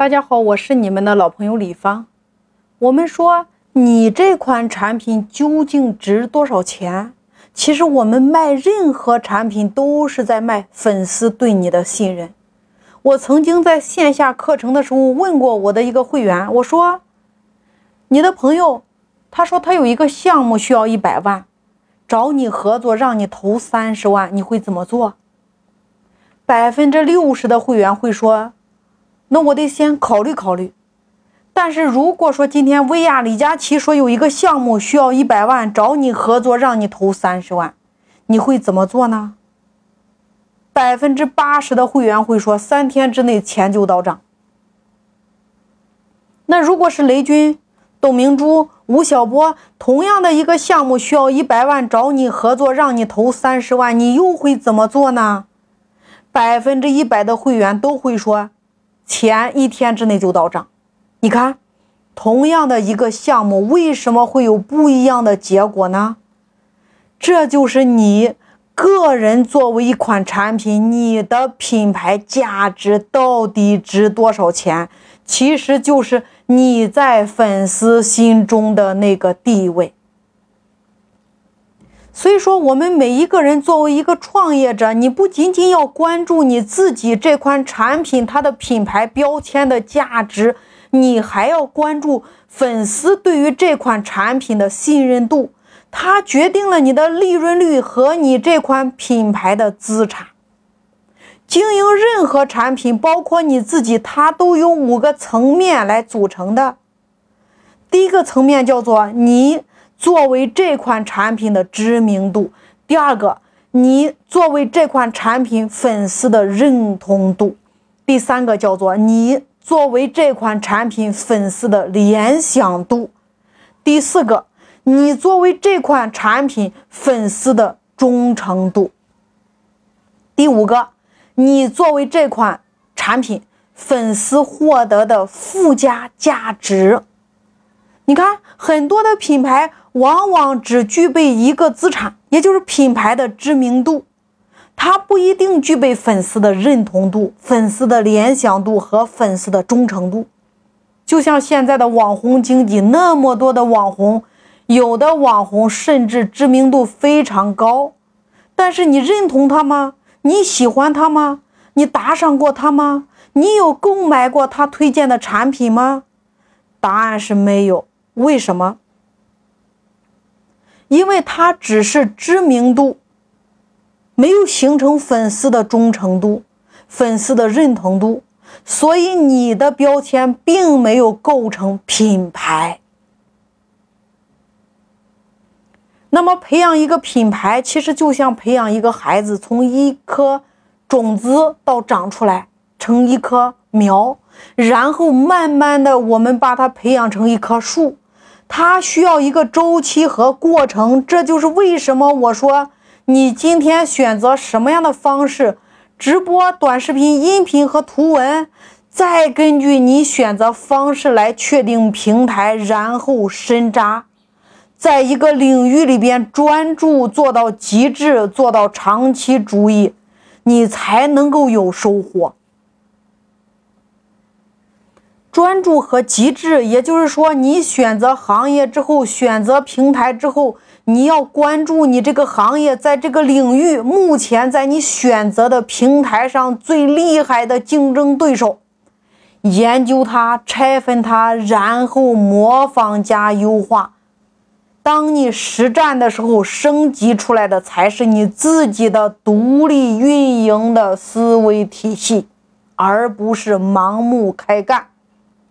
大家好，我是你们的老朋友李芳。我们说你这款产品究竟值多少钱？其实我们卖任何产品都是在卖粉丝对你的信任。我曾经在线下课程的时候问过我的一个会员，我说：“你的朋友，他说他有一个项目需要一百万，找你合作，让你投三十万，你会怎么做？”百分之六十的会员会说。那我得先考虑考虑，但是如果说今天薇娅、李佳琦说有一个项目需要一百万，找你合作，让你投三十万，你会怎么做呢？百分之八十的会员会说三天之内钱就到账。那如果是雷军、董明珠、吴晓波，同样的一个项目需要一百万，找你合作，让你投三十万，你又会怎么做呢？百分之一百的会员都会说。钱一天之内就到账，你看，同样的一个项目，为什么会有不一样的结果呢？这就是你个人作为一款产品，你的品牌价值到底值多少钱？其实就是你在粉丝心中的那个地位。所以说，我们每一个人作为一个创业者，你不仅仅要关注你自己这款产品它的品牌标签的价值，你还要关注粉丝对于这款产品的信任度，它决定了你的利润率和你这款品牌的资产。经营任何产品，包括你自己，它都有五个层面来组成的。第一个层面叫做你。作为这款产品的知名度，第二个，你作为这款产品粉丝的认同度，第三个叫做你作为这款产品粉丝的联想度，第四个，你作为这款产品粉丝的忠诚度，第五个，你作为这款产品粉丝获得的附加价值。你看，很多的品牌。往往只具备一个资产，也就是品牌的知名度，它不一定具备粉丝的认同度、粉丝的联想度和粉丝的忠诚度。就像现在的网红经济，那么多的网红，有的网红甚至知名度非常高，但是你认同他吗？你喜欢他吗？你打赏过他吗？你有购买过他推荐的产品吗？答案是没有。为什么？因为它只是知名度，没有形成粉丝的忠诚度、粉丝的认同度，所以你的标签并没有构成品牌。那么，培养一个品牌，其实就像培养一个孩子，从一颗种子到长出来成一棵苗，然后慢慢的，我们把它培养成一棵树。它需要一个周期和过程，这就是为什么我说你今天选择什么样的方式，直播、短视频、音频和图文，再根据你选择方式来确定平台，然后深扎，在一个领域里边专注做到极致，做到长期主义，你才能够有收获。专注和极致，也就是说，你选择行业之后，选择平台之后，你要关注你这个行业在这个领域目前在你选择的平台上最厉害的竞争对手，研究它，拆分它，然后模仿加优化。当你实战的时候，升级出来的才是你自己的独立运营的思维体系，而不是盲目开干。